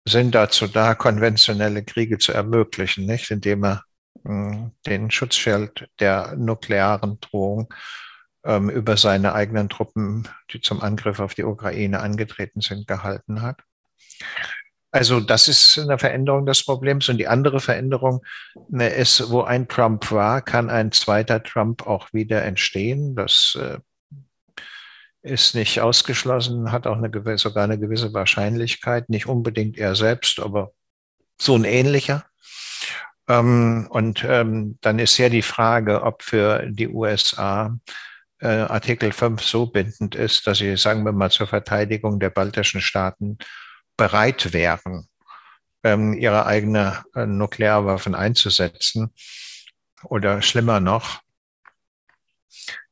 sind dazu da, konventionelle Kriege zu ermöglichen, nicht? indem er hm, den Schutzschild der nuklearen Drohung ähm, über seine eigenen Truppen, die zum Angriff auf die Ukraine angetreten sind, gehalten hat. Also das ist eine Veränderung des Problems. Und die andere Veränderung ne, ist, wo ein Trump war, kann ein zweiter Trump auch wieder entstehen. Das äh, ist nicht ausgeschlossen, hat auch eine, sogar eine gewisse Wahrscheinlichkeit. Nicht unbedingt er selbst, aber so ein ähnlicher. Ähm, und ähm, dann ist ja die Frage, ob für die USA äh, Artikel 5 so bindend ist, dass sie, sagen wir mal, zur Verteidigung der baltischen Staaten bereit wären, ähm, ihre eigene äh, Nuklearwaffen einzusetzen. Oder schlimmer noch,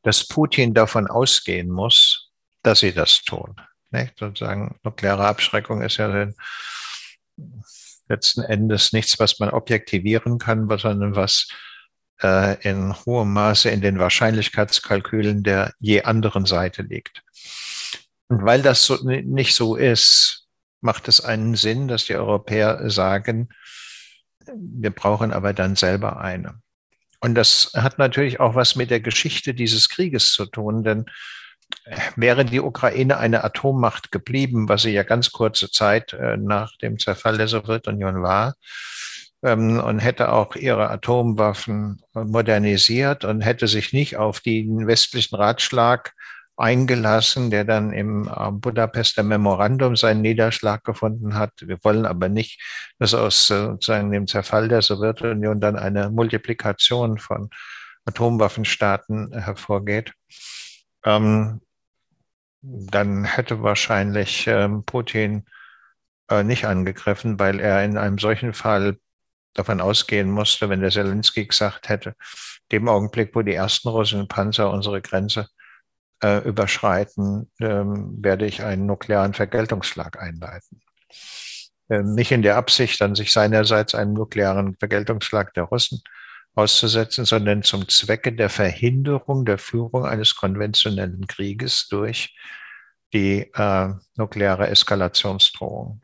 dass Putin davon ausgehen muss, dass sie das tun. Nicht? Sozusagen nukleare Abschreckung ist ja letzten Endes nichts, was man objektivieren kann, sondern was äh, in hohem Maße in den Wahrscheinlichkeitskalkülen der je anderen Seite liegt. Und weil das so, nicht so ist, macht es einen Sinn, dass die Europäer sagen, wir brauchen aber dann selber eine. Und das hat natürlich auch was mit der Geschichte dieses Krieges zu tun, denn wäre die Ukraine eine Atommacht geblieben, was sie ja ganz kurze Zeit äh, nach dem Zerfall der Sowjetunion war, ähm, und hätte auch ihre Atomwaffen modernisiert und hätte sich nicht auf den westlichen Ratschlag eingelassen, der dann im äh, Budapester Memorandum seinen Niederschlag gefunden hat. Wir wollen aber nicht, dass aus äh, sozusagen dem Zerfall der Sowjetunion dann eine Multiplikation von Atomwaffenstaaten hervorgeht. Ähm, dann hätte wahrscheinlich ähm, Putin äh, nicht angegriffen, weil er in einem solchen Fall davon ausgehen musste, wenn der Zelensky gesagt hätte, dem Augenblick, wo die ersten russischen Panzer unsere Grenze äh, überschreiten, ähm, werde ich einen nuklearen Vergeltungsschlag einleiten. Ähm, nicht in der Absicht, dann sich seinerseits einen nuklearen Vergeltungsschlag der Russen auszusetzen, sondern zum Zwecke der Verhinderung der Führung eines konventionellen Krieges durch die äh, nukleare Eskalationsdrohung.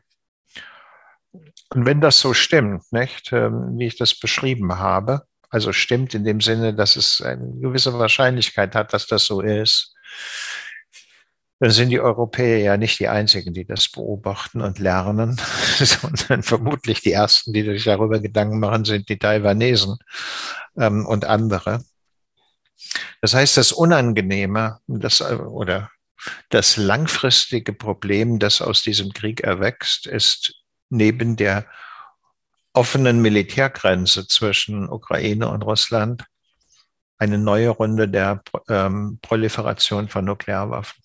Und wenn das so stimmt, nicht, äh, wie ich das beschrieben habe, also stimmt in dem Sinne, dass es eine gewisse Wahrscheinlichkeit hat, dass das so ist, dann sind die Europäer ja nicht die Einzigen, die das beobachten und lernen, [laughs] sondern vermutlich die Ersten, die sich darüber Gedanken machen, sind die Taiwanesen ähm, und andere. Das heißt, das Unangenehme das, oder das langfristige Problem, das aus diesem Krieg erwächst, ist neben der offenen Militärgrenze zwischen Ukraine und Russland eine neue Runde der ähm, Proliferation von Nuklearwaffen.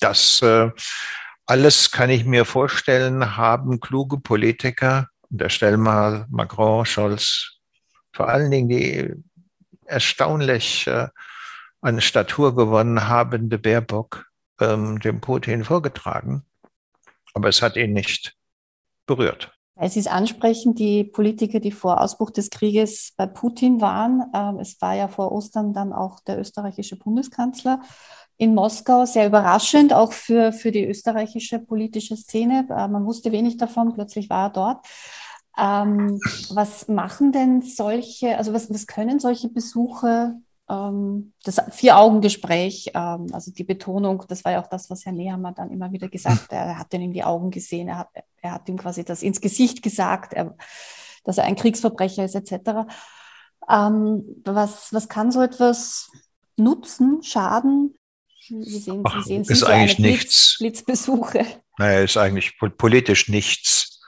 Das äh, alles kann ich mir vorstellen, haben kluge Politiker, unterstellen mal Macron, Scholz, vor allen Dingen die erstaunlich äh, an Statur gewonnen habende Baerbock, ähm, dem Putin vorgetragen. Aber es hat ihn nicht berührt. Es ist ansprechend, die Politiker, die vor Ausbruch des Krieges bei Putin waren. Ähm, es war ja vor Ostern dann auch der österreichische Bundeskanzler in Moskau. Sehr überraschend, auch für, für die österreichische politische Szene. Äh, man wusste wenig davon, plötzlich war er dort. Ähm, was machen denn solche, also was, was können solche Besuche das Vier-Augen-Gespräch, ähm, also die Betonung, das war ja auch das, was Herr Nehammer dann immer wieder gesagt hat, er hat ihn in die Augen gesehen, er hat, er hat ihm quasi das ins Gesicht gesagt, er, dass er ein Kriegsverbrecher ist, etc. Ähm, was, was kann so etwas nutzen, schaden? Wie sehen, Ach, wie sehen Sie ist so eigentlich Blitz, nichts. Blitzbesuche? Naja, ist eigentlich politisch nichts.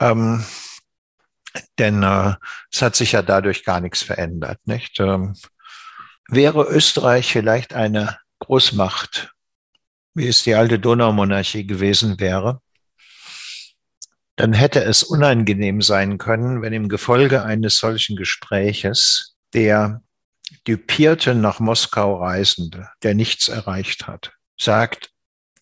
Ähm, denn äh, es hat sich ja dadurch gar nichts verändert. Nicht? Ähm, wäre Österreich vielleicht eine Großmacht, wie es die alte Donaumonarchie gewesen wäre, dann hätte es unangenehm sein können, wenn im Gefolge eines solchen Gespräches der dupierte nach Moskau Reisende, der nichts erreicht hat, sagt,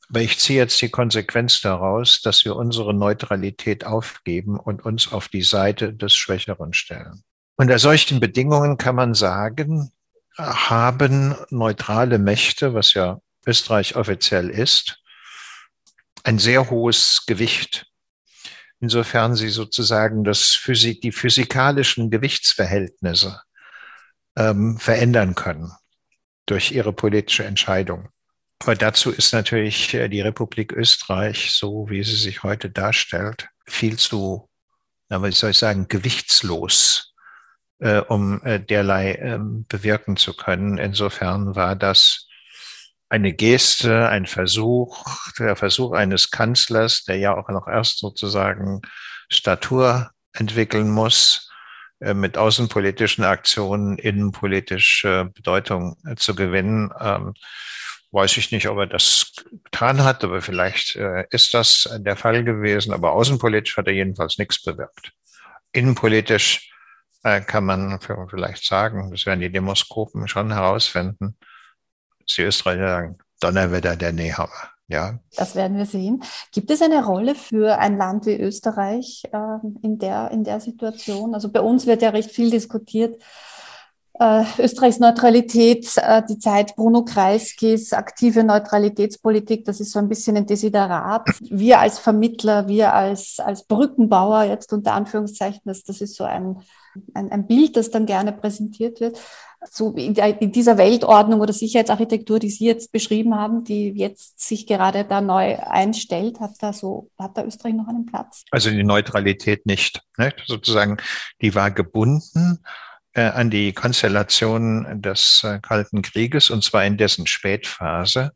aber ich ziehe jetzt die Konsequenz daraus, dass wir unsere Neutralität aufgeben und uns auf die Seite des Schwächeren stellen. Unter solchen Bedingungen kann man sagen, haben neutrale Mächte, was ja Österreich offiziell ist, ein sehr hohes Gewicht. Insofern sie sozusagen das Physik, die physikalischen Gewichtsverhältnisse ähm, verändern können durch ihre politische Entscheidung. Aber dazu ist natürlich äh, die Republik Österreich, so wie sie sich heute darstellt, viel zu, na, wie soll ich sagen, gewichtslos, äh, um äh, derlei ähm, bewirken zu können. Insofern war das eine Geste, ein Versuch, der Versuch eines Kanzlers, der ja auch noch erst sozusagen Statur entwickeln muss, äh, mit außenpolitischen Aktionen innenpolitische Bedeutung äh, zu gewinnen. Ähm, weiß ich nicht, ob er das getan hat, aber vielleicht äh, ist das der Fall gewesen. Aber außenpolitisch hat er jedenfalls nichts bewirkt. Innenpolitisch kann man vielleicht sagen, das werden die Demoskopen schon herausfinden, Sie Österreicher sagen, Donnerwetter der Nehammer. Ja. Das werden wir sehen. Gibt es eine Rolle für ein Land wie Österreich äh, in, der, in der Situation? Also bei uns wird ja recht viel diskutiert. Äh, Österreichs Neutralität, äh, die Zeit Bruno Kreiskis, aktive Neutralitätspolitik, das ist so ein bisschen ein Desiderat. Wir als Vermittler, wir als, als Brückenbauer, jetzt unter Anführungszeichen, das, das ist so ein, ein, ein Bild, das dann gerne präsentiert wird so in, der, in, dieser Weltordnung oder Sicherheitsarchitektur, die Sie jetzt beschrieben haben, die jetzt sich gerade da neu einstellt, hat da so, hat da Österreich noch einen Platz? Also die Neutralität nicht. Ne? Sozusagen, die war gebunden äh, an die Konstellation des äh, Kalten Krieges und zwar in dessen Spätphase,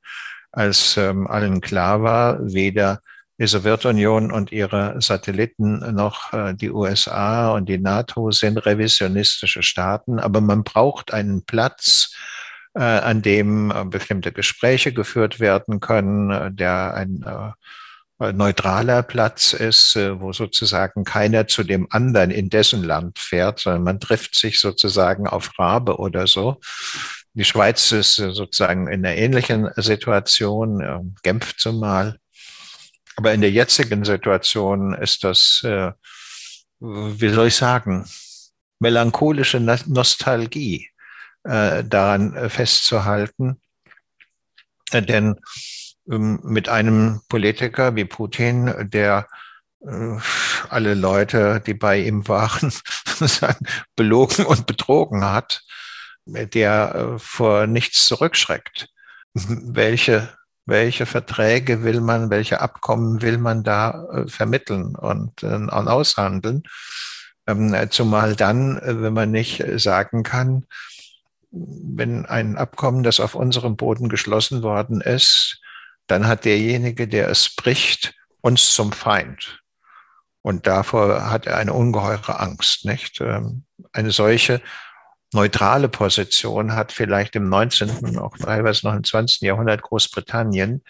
als ähm, allen klar war, weder die Sowjetunion und ihre Satelliten noch äh, die USA und die NATO sind revisionistische Staaten, aber man braucht einen Platz, äh, an dem äh, bestimmte Gespräche geführt werden können, der ein neutraler Platz ist, wo sozusagen keiner zu dem anderen in dessen Land fährt, sondern man trifft sich sozusagen auf Rabe oder so. Die Schweiz ist sozusagen in einer ähnlichen Situation, Genf zumal. Aber in der jetzigen Situation ist das, äh, wie soll ich sagen, melancholische Nostalgie äh, daran äh, festzuhalten. Äh, denn ähm, mit einem Politiker wie Putin, der äh, alle Leute, die bei ihm waren, [laughs] belogen und betrogen hat, der äh, vor nichts zurückschreckt. Welche welche Verträge will man, welche Abkommen will man da äh, vermitteln und, äh, und aushandeln. Ähm, zumal dann, äh, wenn man nicht sagen kann, wenn ein Abkommen, das auf unserem Boden geschlossen worden ist, dann hat derjenige, der es bricht, uns zum Feind. Und davor hat er eine ungeheure Angst, nicht? Ähm, eine solche neutrale Position hat vielleicht im 19., auch teilweise noch im 20. Jahrhundert Großbritannien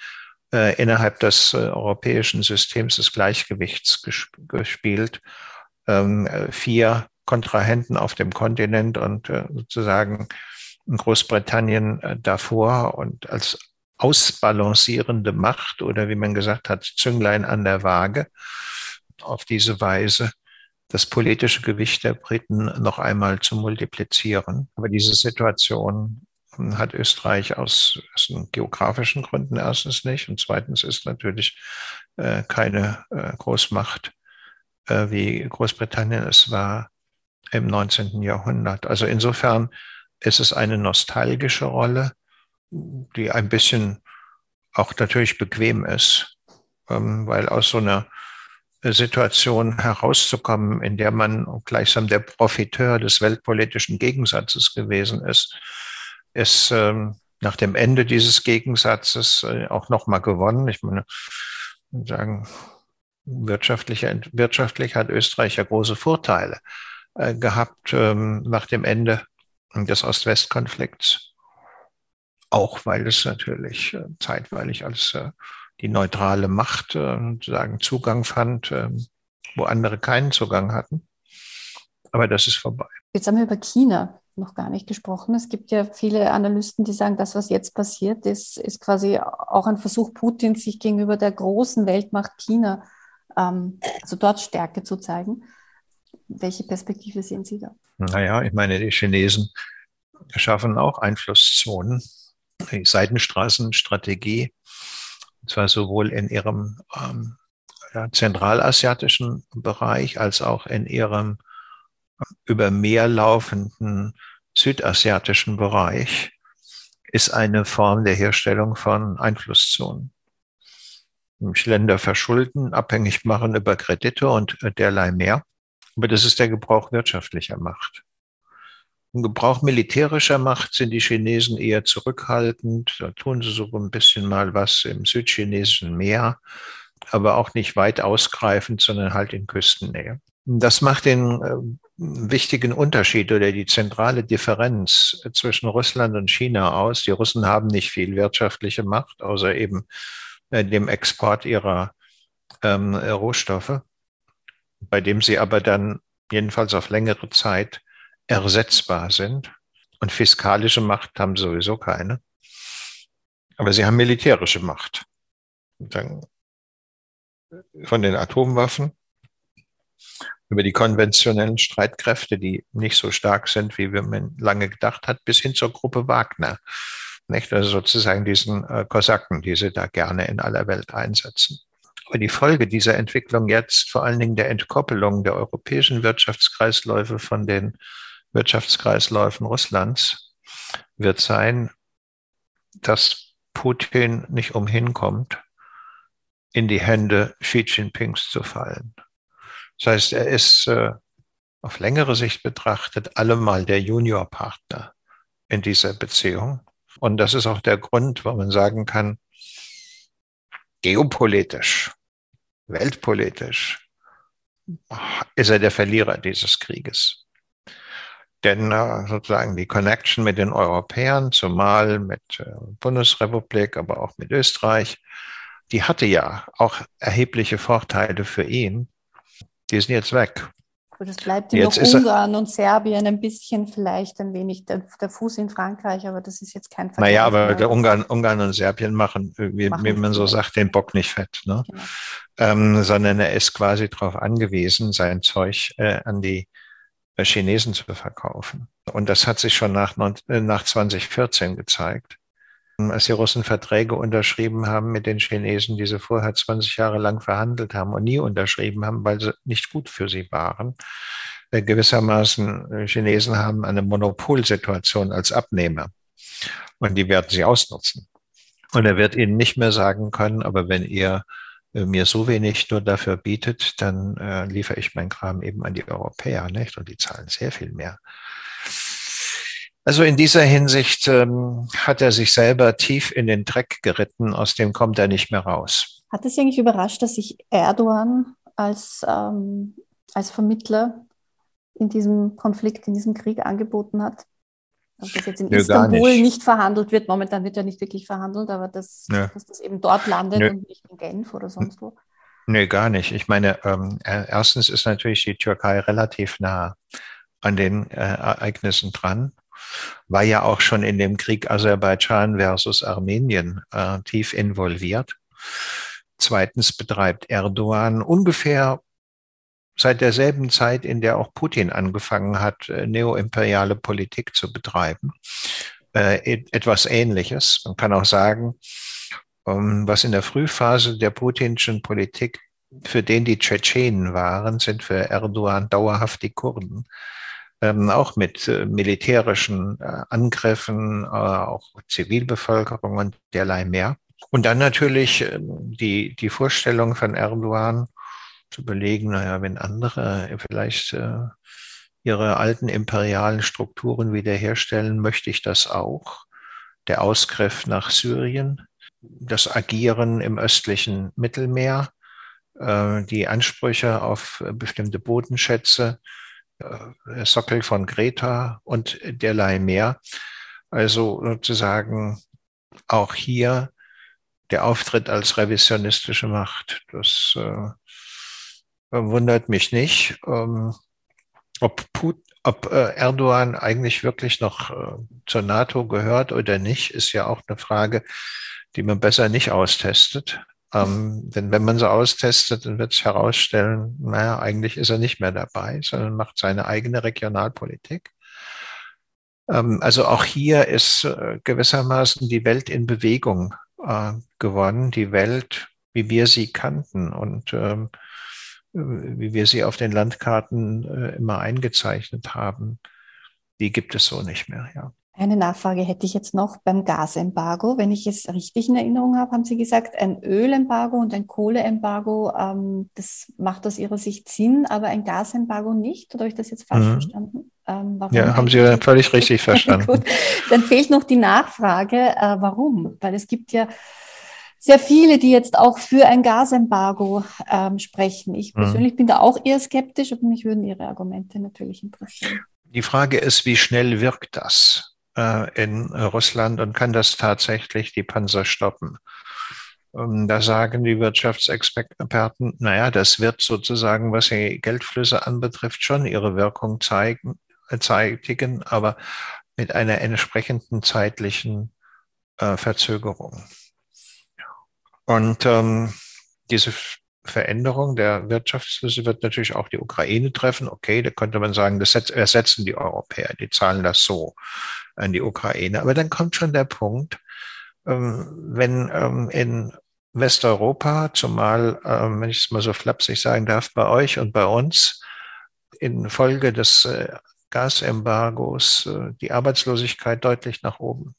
äh, innerhalb des äh, europäischen Systems des Gleichgewichts gesp gespielt. Ähm, vier Kontrahenten auf dem Kontinent und äh, sozusagen Großbritannien äh, davor und als ausbalancierende Macht oder wie man gesagt hat, Zünglein an der Waage auf diese Weise das politische Gewicht der Briten noch einmal zu multiplizieren. Aber diese Situation hat Österreich aus, aus geografischen Gründen erstens nicht und zweitens ist natürlich äh, keine äh, Großmacht äh, wie Großbritannien es war im 19. Jahrhundert. Also insofern ist es eine nostalgische Rolle, die ein bisschen auch natürlich bequem ist, ähm, weil aus so einer Situation herauszukommen, in der man gleichsam der Profiteur des weltpolitischen Gegensatzes gewesen ist, ist ähm, nach dem Ende dieses Gegensatzes äh, auch nochmal gewonnen. Ich meine, sagen, wirtschaftlich, wirtschaftlich hat Österreich ja große Vorteile äh, gehabt ähm, nach dem Ende des Ost-West-Konflikts. auch weil es natürlich äh, zeitweilig als die neutrale Macht äh, sozusagen Zugang fand, ähm, wo andere keinen Zugang hatten. Aber das ist vorbei. Jetzt haben wir über China noch gar nicht gesprochen. Es gibt ja viele Analysten, die sagen, das, was jetzt passiert ist, ist quasi auch ein Versuch Putins, sich gegenüber der großen Weltmacht China, ähm, also dort Stärke zu zeigen. Welche Perspektive sehen Sie da? Naja, ich meine, die Chinesen schaffen auch Einflusszonen. Die Seidenstraßenstrategie, und zwar sowohl in ihrem ähm, ja, zentralasiatischen Bereich als auch in ihrem über Meer laufenden südasiatischen Bereich ist eine Form der Herstellung von Einflusszonen. Länder verschulden, abhängig machen über Kredite und derlei mehr. Aber das ist der Gebrauch wirtschaftlicher Macht. Im Gebrauch militärischer Macht sind die Chinesen eher zurückhaltend. Da tun sie so ein bisschen mal was im südchinesischen Meer, aber auch nicht weit ausgreifend, sondern halt in Küstennähe. Das macht den äh, wichtigen Unterschied oder die zentrale Differenz zwischen Russland und China aus. Die Russen haben nicht viel wirtschaftliche Macht, außer eben äh, dem Export ihrer ähm, Rohstoffe, bei dem sie aber dann jedenfalls auf längere Zeit ersetzbar sind. Und fiskalische Macht haben sowieso keine. Aber sie haben militärische Macht. Von den Atomwaffen über die konventionellen Streitkräfte, die nicht so stark sind, wie man lange gedacht hat, bis hin zur Gruppe Wagner. Nicht? Also sozusagen diesen äh, Kosaken, die sie da gerne in aller Welt einsetzen. Aber die Folge dieser Entwicklung jetzt, vor allen Dingen der Entkoppelung der europäischen Wirtschaftskreisläufe von den Wirtschaftskreisläufen Russlands, wird sein, dass Putin nicht umhin kommt, in die Hände Xi Jinpings zu fallen. Das heißt, er ist äh, auf längere Sicht betrachtet allemal der Juniorpartner in dieser Beziehung. Und das ist auch der Grund, warum man sagen kann, geopolitisch, weltpolitisch ist er der Verlierer dieses Krieges. Denn äh, sozusagen die Connection mit den Europäern, zumal mit äh, Bundesrepublik, aber auch mit Österreich, die hatte ja auch erhebliche Vorteile für ihn die sind jetzt weg. Gut, es bleibt ihm noch Ungarn und Serbien ein bisschen, vielleicht ein wenig der, der, Fuß in Frankreich, aber das ist jetzt kein Vergleich. Naja, aber der Ungarn, Ungarn und Serbien machen, wie, machen wie man so sagt, den Bock nicht fett, ne? Genau. Ähm, sondern er ist quasi darauf angewiesen, sein Zeug äh, an die Chinesen zu verkaufen. Und das hat sich schon nach, äh, nach 2014 gezeigt als die Russen Verträge unterschrieben haben mit den Chinesen, die sie vorher 20 Jahre lang verhandelt haben und nie unterschrieben haben, weil sie nicht gut für sie waren. Äh, gewissermaßen, äh, Chinesen haben eine Monopolsituation als Abnehmer und die werden sie ausnutzen. Und er wird ihnen nicht mehr sagen können, aber wenn ihr äh, mir so wenig nur dafür bietet, dann äh, liefere ich mein Kram eben an die Europäer, nicht? Und die zahlen sehr viel mehr. Also in dieser Hinsicht ähm, hat er sich selber tief in den Dreck geritten, aus dem kommt er nicht mehr raus. Hat es eigentlich überrascht, dass sich Erdogan als, ähm, als Vermittler in diesem Konflikt, in diesem Krieg angeboten hat? Also, dass jetzt in Nö, Istanbul nicht. nicht. verhandelt wird. Momentan wird ja nicht wirklich verhandelt, aber dass, dass das eben dort landet Nö. und nicht in Genf oder sonst wo. Nö, gar nicht. Ich meine, ähm, erstens ist natürlich die Türkei relativ nah an den äh, Ereignissen dran war ja auch schon in dem Krieg Aserbaidschan versus Armenien äh, tief involviert. Zweitens betreibt Erdogan ungefähr seit derselben Zeit, in der auch Putin angefangen hat, äh, neoimperiale Politik zu betreiben, äh, etwas Ähnliches. Man kann auch sagen, ähm, was in der Frühphase der putinschen Politik für den die Tschetschenen waren, sind für Erdogan dauerhaft die Kurden ähm, auch mit äh, militärischen äh, Angriffen, äh, auch Zivilbevölkerung und derlei mehr. Und dann natürlich äh, die, die Vorstellung von Erdogan zu überlegen, naja, wenn andere vielleicht äh, ihre alten imperialen Strukturen wiederherstellen, möchte ich das auch. Der Ausgriff nach Syrien, das Agieren im östlichen Mittelmeer, äh, die Ansprüche auf bestimmte Bodenschätze, äh, Sockel von Greta und derlei mehr. Also sozusagen auch hier der Auftritt als revisionistische Macht. Das äh, wundert mich nicht. Ähm, ob, Put, ob äh, Erdogan eigentlich wirklich noch äh, zur NATO gehört oder nicht, ist ja auch eine Frage, die man besser nicht austestet. Ähm, denn wenn man sie austestet, dann wird es herausstellen, naja, eigentlich ist er nicht mehr dabei, sondern macht seine eigene Regionalpolitik. Ähm, also auch hier ist äh, gewissermaßen die Welt in Bewegung äh, gewonnen, die Welt, wie wir sie kannten und ähm, wie wir sie auf den Landkarten äh, immer eingezeichnet haben, die gibt es so nicht mehr, ja. Eine Nachfrage hätte ich jetzt noch beim Gasembargo. Wenn ich es richtig in Erinnerung habe, haben Sie gesagt, ein Ölembargo und ein Kohleembargo, ähm, das macht aus Ihrer Sicht Sinn, aber ein Gasembargo nicht? Oder habe ich das jetzt falsch mhm. verstanden? Ähm, ja, haben Sie völlig richtig [laughs] verstanden. Gut, dann fehlt noch die Nachfrage, äh, warum? Weil es gibt ja sehr viele, die jetzt auch für ein Gasembargo ähm, sprechen. Ich mhm. persönlich bin da auch eher skeptisch, aber mich würden Ihre Argumente natürlich interessieren. Die Frage ist, wie schnell wirkt das? Äh, in Russland und kann das tatsächlich die Panzer stoppen. Ähm, da sagen die Wirtschaftsexperten, naja, das wird sozusagen, was die Geldflüsse anbetrifft, schon ihre Wirkung zeigen, äh, zeitigen, aber mit einer entsprechenden zeitlichen äh, Verzögerung. Und ähm, diese Veränderung der Wirtschaftsflüsse wird natürlich auch die Ukraine treffen. Okay, da könnte man sagen, das ersetzen die Europäer, die zahlen das so an die Ukraine. Aber dann kommt schon der Punkt, ähm, wenn ähm, in Westeuropa, zumal, ähm, wenn ich es mal so flapsig sagen darf, bei euch und bei uns, infolge des äh, Gasembargos äh, die Arbeitslosigkeit deutlich nach oben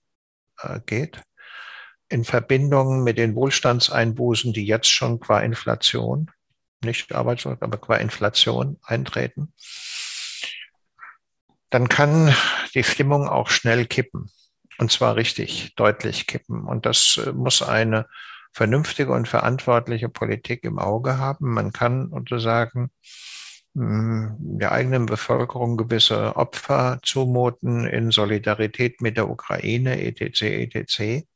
äh, geht, in Verbindung mit den Wohlstandseinbußen, die jetzt schon qua Inflation, nicht Arbeitslosigkeit, aber qua Inflation eintreten, dann kann die Stimmung auch schnell kippen. Und zwar richtig deutlich kippen. Und das äh, muss eine vernünftige und verantwortliche Politik im Auge haben. Man kann sozusagen hm, der eigenen Bevölkerung gewisse Opfer zumuten in Solidarität mit der Ukraine, etc., etc.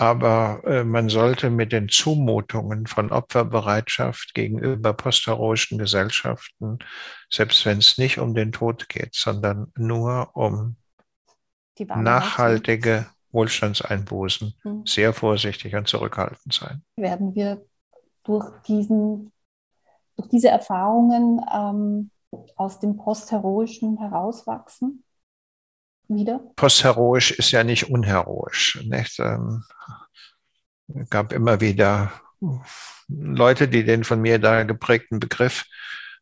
Aber äh, man sollte mit den Zumutungen von Opferbereitschaft gegenüber postheroischen Gesellschaften, selbst wenn es nicht um den Tod geht, sondern nur um nachhaltige Wohlstandseinbußen, hm. sehr vorsichtig und zurückhaltend sein. Werden wir durch, diesen, durch diese Erfahrungen ähm, aus dem Postheroischen herauswachsen? Wieder? Postheroisch ist ja nicht unheroisch. Nicht? Ähm, gab immer wieder Leute, die den von mir da geprägten Begriff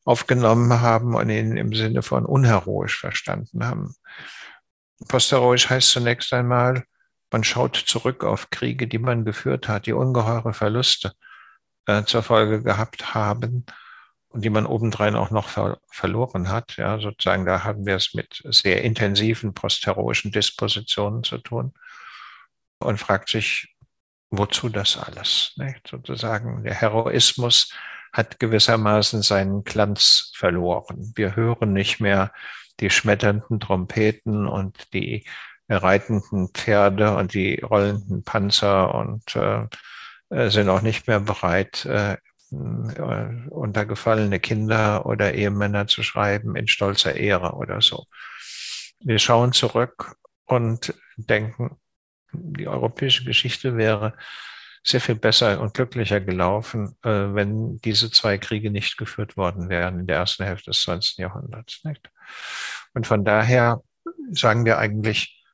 aufgenommen haben und ihn im Sinne von unheroisch verstanden haben. Postheroisch heißt zunächst einmal, man schaut zurück auf Kriege, die man geführt hat, die ungeheure Verluste äh, zur Folge gehabt haben und die man obendrein auch noch ver verloren hat. Ja, sozusagen, da haben wir es mit sehr intensiven postheroischen Dispositionen zu tun und fragt sich, wozu das alles? Nicht? Sozusagen, der Heroismus hat gewissermaßen seinen Glanz verloren. Wir hören nicht mehr die schmetternden Trompeten und die reitenden Pferde und die rollenden Panzer und äh, sind auch nicht mehr bereit, äh, äh, unter gefallene Kinder oder Ehemänner zu schreiben in stolzer Ehre oder so. Wir schauen zurück und denken, die europäische Geschichte wäre sehr viel besser und glücklicher gelaufen, äh, wenn diese zwei Kriege nicht geführt worden wären in der ersten Hälfte des 20. Jahrhunderts. Nicht? Und von daher sagen wir eigentlich,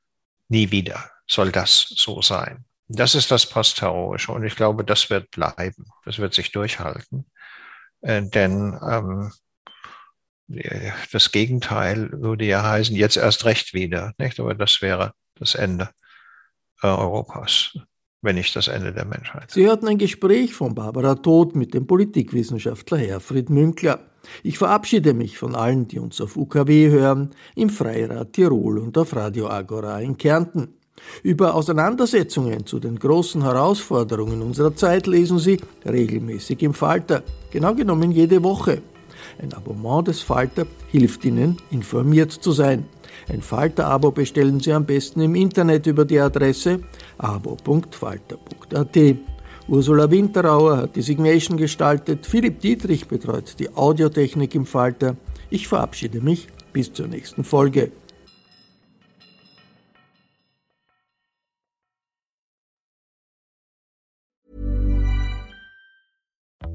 nie wieder soll das so sein. Das ist das Postheroische und ich glaube, das wird bleiben. Das wird sich durchhalten. Äh, denn ähm, das Gegenteil würde ja heißen, jetzt erst recht wieder. Nicht? Aber das wäre das Ende äh, Europas, wenn nicht das Ende der Menschheit. Sie hörten ein Gespräch von Barbara Todt mit dem Politikwissenschaftler Herfried Münkler. Ich verabschiede mich von allen, die uns auf UKW hören, im Freirad Tirol und auf Radio Agora in Kärnten. Über Auseinandersetzungen zu den großen Herausforderungen unserer Zeit lesen Sie regelmäßig im Falter, genau genommen jede Woche. Ein Abonnement des Falter hilft Ihnen, informiert zu sein. Ein Falter-Abo bestellen Sie am besten im Internet über die Adresse abo.falter.at. Ursula Winterauer hat die Signation gestaltet, Philipp Dietrich betreut die Audiotechnik im Falter. Ich verabschiede mich bis zur nächsten Folge.